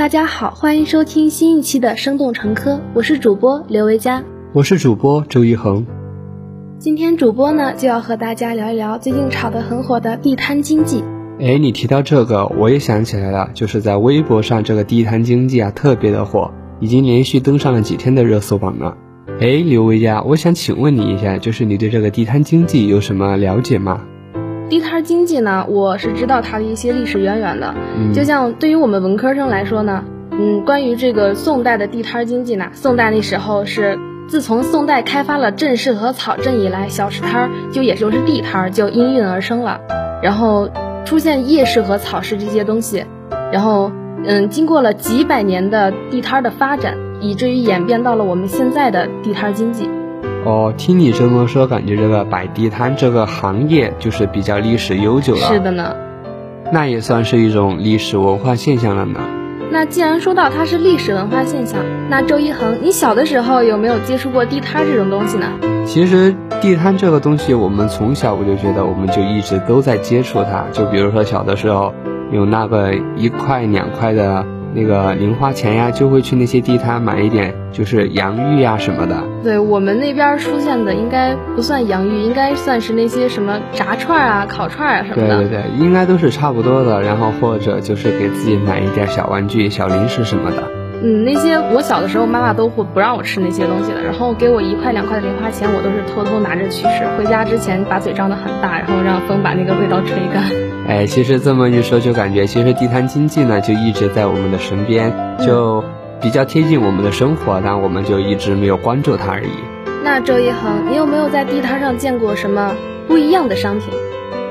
大家好，欢迎收听新一期的《生动成科》，我是主播刘维佳，我是主播周一恒。今天主播呢就要和大家聊一聊最近炒得很火的地摊经济。哎，你提到这个，我也想起来了，就是在微博上这个地摊经济啊特别的火，已经连续登上了几天的热搜榜了。哎，刘维佳，我想请问你一下，就是你对这个地摊经济有什么了解吗？地摊经济呢，我是知道它的一些历史渊源的。就像对于我们文科生来说呢，嗯，关于这个宋代的地摊经济呢，宋代那时候是自从宋代开发了镇市和草镇以来，小吃摊儿就也就是地摊儿就应运而生了，然后出现夜市和草市这些东西，然后嗯，经过了几百年的地摊儿的发展，以至于演变到了我们现在的地摊经济。哦，听你这么说，感觉这个摆地摊这个行业就是比较历史悠久了。是的呢，那也算是一种历史文化现象了呢。那既然说到它是历史文化现象，那周一恒，你小的时候有没有接触过地摊这种东西呢？其实地摊这个东西，我们从小我就觉得，我们就一直都在接触它。就比如说小的时候，有那个一块两块的。那个零花钱呀，就会去那些地摊买一点，就是洋芋呀什么的。对我们那边出现的应该不算洋芋，应该算是那些什么炸串啊、烤串啊什么的。对对对，应该都是差不多的。然后或者就是给自己买一点小玩具、小零食什么的。嗯，那些我小的时候妈妈都会不让我吃那些东西的，然后给我一块两块的零花钱，我都是偷偷拿着去吃。回家之前把嘴张得很大，然后让风把那个味道吹干。哎，其实这么一说，就感觉其实地摊经济呢，就一直在我们的身边，就比较贴近我们的生活，但我们就一直没有关注它而已。那周一恒，你有没有在地摊上见过什么不一样的商品？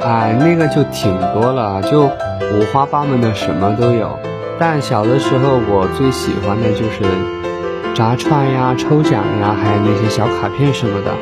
哎，那个就挺多了，就五花八门的，什么都有。但小的时候，我最喜欢的就是炸串呀、抽奖呀，还有那些小卡片什么的。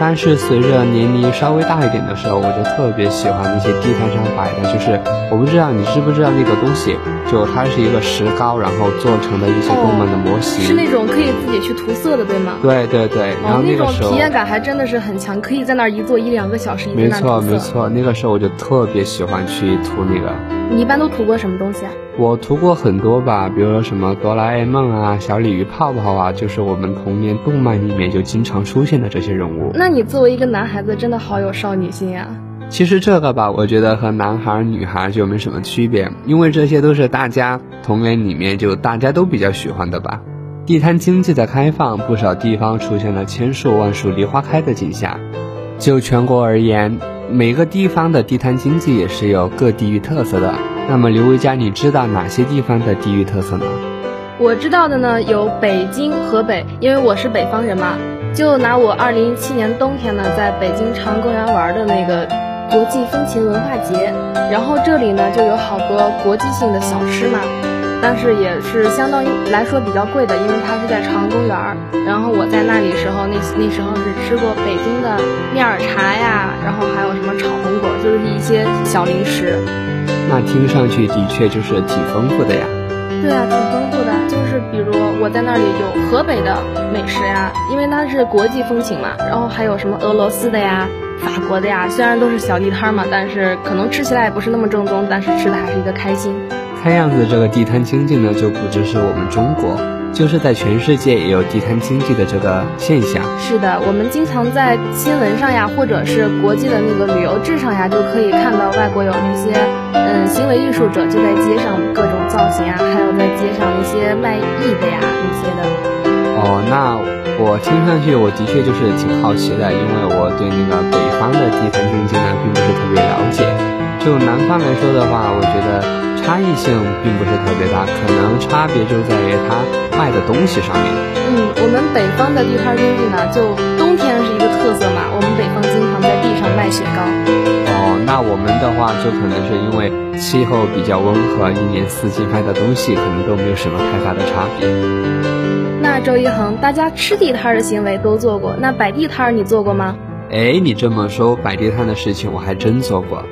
但是随着年龄稍微大一点的时候，我就特别喜欢那些地摊上摆的，就是我不知道你知不知道那个东西，就它是一个石膏，然后做成的一些动漫的模型，是那种可以自己去涂色的，对吗？对对对，然后那种体验感还真的是很强，可以在那儿一坐一两个小时，没错没错，那个时候我就特别喜欢去涂那个。你一般都涂过什么东西啊？我涂过很多吧，比如说什么哆啦 A 梦啊、小鲤鱼泡泡啊，就是我们童年动漫里面就经常出现的这些人物。那你作为一个男孩子，真的好有少女心呀！其实这个吧，我觉得和男孩女孩就没什么区别，因为这些都是大家童年里面就大家都比较喜欢的吧。地摊经济的开放，不少地方出现了千树万树梨花开的景象。就全国而言，每个地方的地摊经济也是有各地域特色的。那么刘维佳，你知道哪些地方的地域特色呢？我知道的呢有北京、河北，因为我是北方人嘛。就拿我二零一七年冬天呢，在北京长安公园玩的那个国际风情文化节，然后这里呢就有好多国际性的小吃嘛，但是也是相当于来说比较贵的，因为它是在长安公园儿。然后我在那里时候，那那时候是吃过北京的面儿茶呀，然后还有什么炒红果，就是一些小零食。那听上去的确就是挺丰富的呀。对啊，挺丰富的。就是比如我在那里有河北的美食呀，因为它是国际风情嘛。然后还有什么俄罗斯的呀、法国的呀，虽然都是小地摊嘛，但是可能吃起来也不是那么正宗，但是吃的还是一个开心。看样子这个地摊经济呢，就不只是我们中国。就是在全世界也有地摊经济的这个现象。是的，我们经常在新闻上呀，或者是国际的那个旅游志上呀，就可以看到外国有那些嗯行为艺术者就在街上各种造型啊，还有在街上那些卖艺的呀那些的。哦，那我听上去我的确就是挺好奇的，因为我对那个北方的地摊经济呢并不是特别了解。就南方来说的话，我觉得。差异性并不是特别大，可能差别就在于它卖的东西上面。嗯，我们北方的地摊经济呢，就冬天是一个特色嘛，我们北方经常在地上卖雪糕。哦，那我们的话就可能是因为气候比较温和，一年四季卖的东西可能都没有什么太大的差别。那周一恒，大家吃地摊的行为都做过，那摆地摊你做过吗？哎，你这么说，摆地摊的事情我还真做过。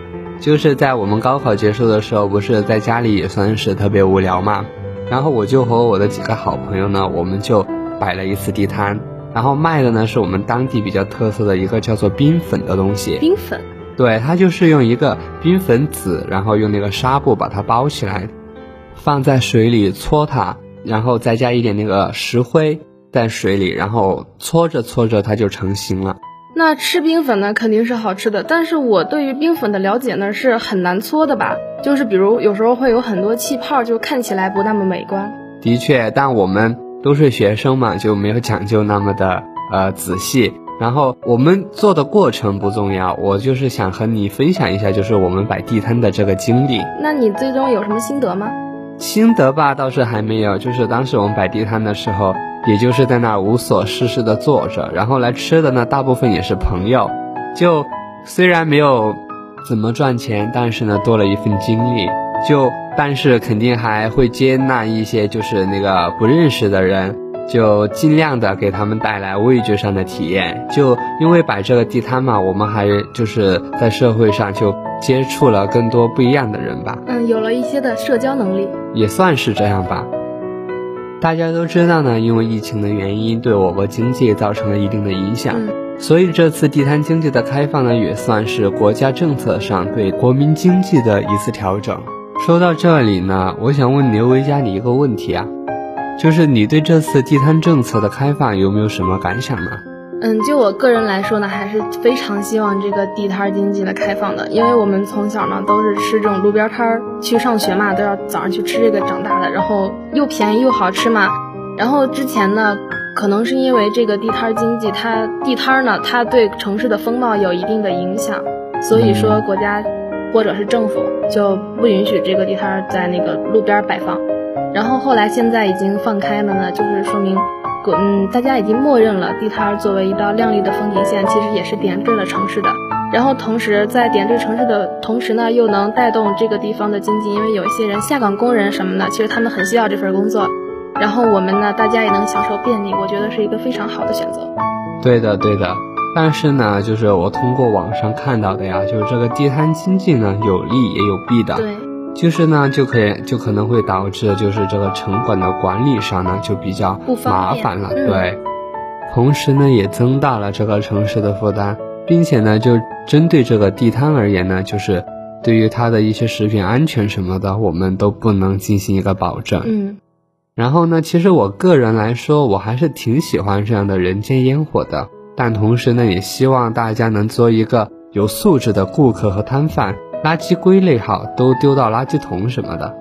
就是在我们高考结束的时候，不是在家里也算是特别无聊嘛，然后我就和我的几个好朋友呢，我们就摆了一次地摊，然后卖的呢是我们当地比较特色的一个叫做冰粉的东西。冰粉，对，它就是用一个冰粉纸，然后用那个纱布把它包起来，放在水里搓它，然后再加一点那个石灰在水里，然后搓着搓着它就成型了。那吃冰粉呢，肯定是好吃的，但是我对于冰粉的了解呢是很难搓的吧？就是比如有时候会有很多气泡，就看起来不那么美观。的确，但我们都是学生嘛，就没有讲究那么的呃仔细。然后我们做的过程不重要，我就是想和你分享一下，就是我们摆地摊的这个经历。那你最终有什么心得吗？心得吧，倒是还没有。就是当时我们摆地摊的时候，也就是在那无所事事的坐着，然后来吃的呢，大部分也是朋友。就虽然没有怎么赚钱，但是呢，多了一份经历。就但是肯定还会接纳一些，就是那个不认识的人。就尽量的给他们带来味觉上的体验，就因为摆这个地摊嘛，我们还就是在社会上就接触了更多不一样的人吧。嗯，有了一些的社交能力，也算是这样吧。大家都知道呢，因为疫情的原因，对我国经济造成了一定的影响，所以这次地摊经济的开放呢，也算是国家政策上对国民经济的一次调整。说到这里呢，我想问刘维嘉你一个问题啊。就是你对这次地摊政策的开放有没有什么感想呢？嗯，就我个人来说呢，还是非常希望这个地摊经济的开放的，因为我们从小呢都是吃这种路边摊儿，去上学嘛，都要早上去吃这个长大的，然后又便宜又好吃嘛。然后之前呢，可能是因为这个地摊经济，它地摊呢，它对城市的风貌有一定的影响，所以说国家或者是政府就不允许这个地摊在那个路边摆放。然后后来现在已经放开了呢，就是说明，嗯，大家已经默认了地摊作为一道亮丽的风景线，其实也是点缀了城市的。然后同时在点缀城市的同时呢，又能带动这个地方的经济，因为有一些人下岗工人什么的，其实他们很需要这份工作。然后我们呢，大家也能享受便利，我觉得是一个非常好的选择。对的，对的。但是呢，就是我通过网上看到的呀，就是这个地摊经济呢，有利也有弊的。对。就是呢，就可以就可能会导致就是这个城管的管理上呢就比较麻烦了，对。同时呢，也增大了这个城市的负担，并且呢，就针对这个地摊而言呢，就是对于它的一些食品安全什么的，我们都不能进行一个保证。嗯。然后呢，其实我个人来说，我还是挺喜欢这样的人间烟火的，但同时呢，也希望大家能做一个有素质的顾客和摊贩。垃圾归类好，都丢到垃圾桶什么的。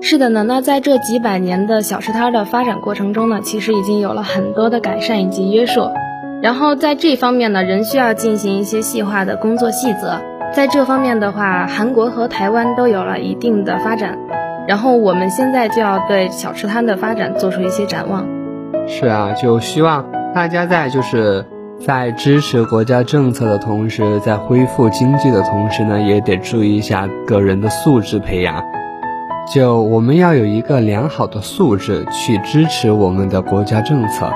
是的呢，那在这几百年的小吃摊的发展过程中呢，其实已经有了很多的改善以及约束。然后在这方面呢，仍需要进行一些细化的工作细则。在这方面的话，韩国和台湾都有了一定的发展。然后我们现在就要对小吃摊的发展做出一些展望。是啊，就希望大家在就是。在支持国家政策的同时，在恢复经济的同时呢，也得注意一下个人的素质培养。就我们要有一个良好的素质去支持我们的国家政策。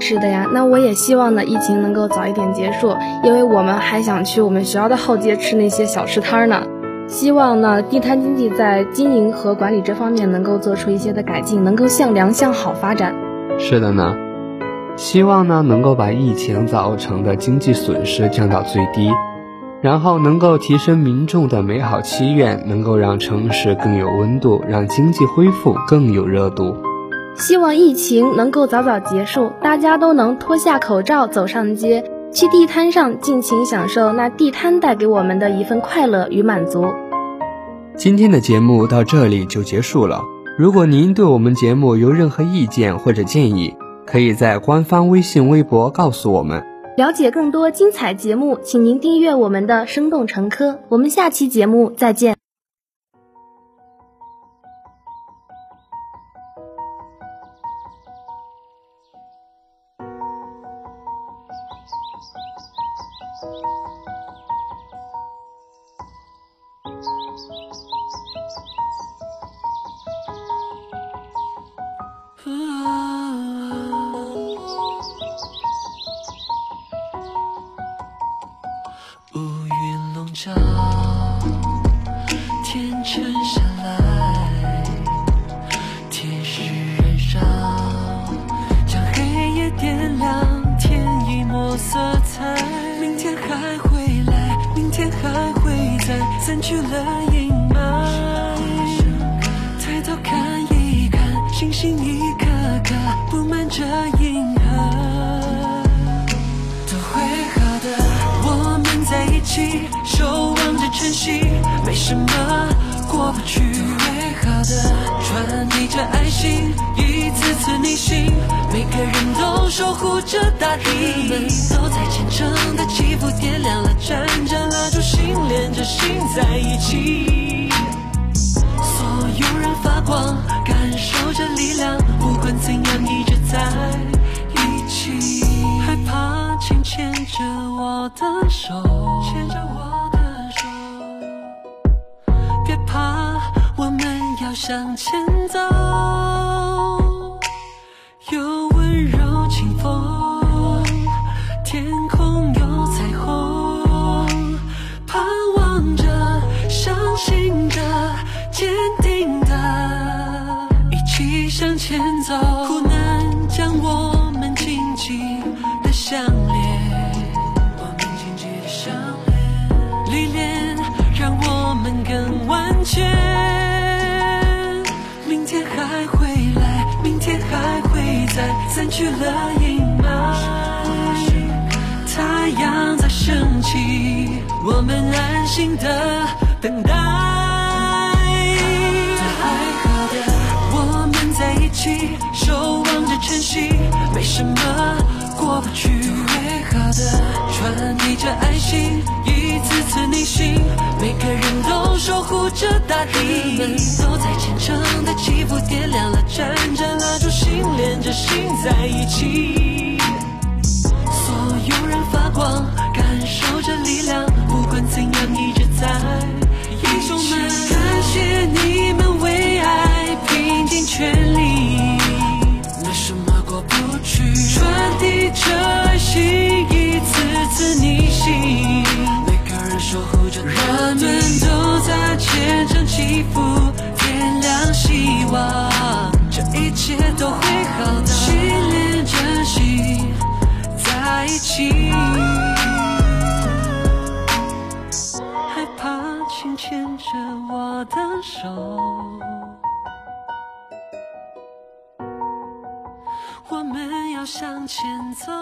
是的呀，那我也希望呢，疫情能够早一点结束，因为我们还想去我们学校的后街吃那些小吃摊呢。希望呢，地摊经济在经营和管理这方面能够做出一些的改进，能够向良向好发展。是的呢。希望呢能够把疫情造成的经济损失降到最低，然后能够提升民众的美好祈愿，能够让城市更有温度，让经济恢复更有热度。希望疫情能够早早结束，大家都能脱下口罩走上街，去地摊上尽情享受那地摊带给我们的一份快乐与满足。今天的节目到这里就结束了。如果您对我们节目有任何意见或者建议，可以在官方微信、微博告诉我们。了解更多精彩节目，请您订阅我们的《生动成科》。我们下期节目再见。天沉下来，天使燃烧，将黑夜点亮，添一抹色彩。明天还会来，明天还会在，散去了什么过不去？美好的，传递着爱心，一次次逆行，每个人都守护着大地，们都在虔诚的祈福，点亮了盏盏蜡烛，心连着心在一起。所有人发光，感受着力量，不管怎样，一直在一起。害怕，请牵着我的手，牵着我要向前走。有温柔清风，天空有彩虹，盼望着，相信着，坚定的，一起向前走。苦难将我们紧紧的相连，我们紧紧的相连。历练让我们更完全。还会在，散去了阴霾。太阳在升起，我们安心的等待。最好的，我们在一起，守望着晨曦，没什么过不去。最好的，传递着爱心，一次次逆行，每个人都守护着大地，点亮了盏盏蜡烛，心连着心在一起。所有人发光，感受着力量，不管怎样，一直在英雄们，感谢你们为爱拼尽全力，没什么过不去，传递着爱心，一次次逆行，每个人守护着人们都在虔诚祈福，希望，这一切都会好的，心连着心。在一起。害怕，请牵着我的手，我们要向前走。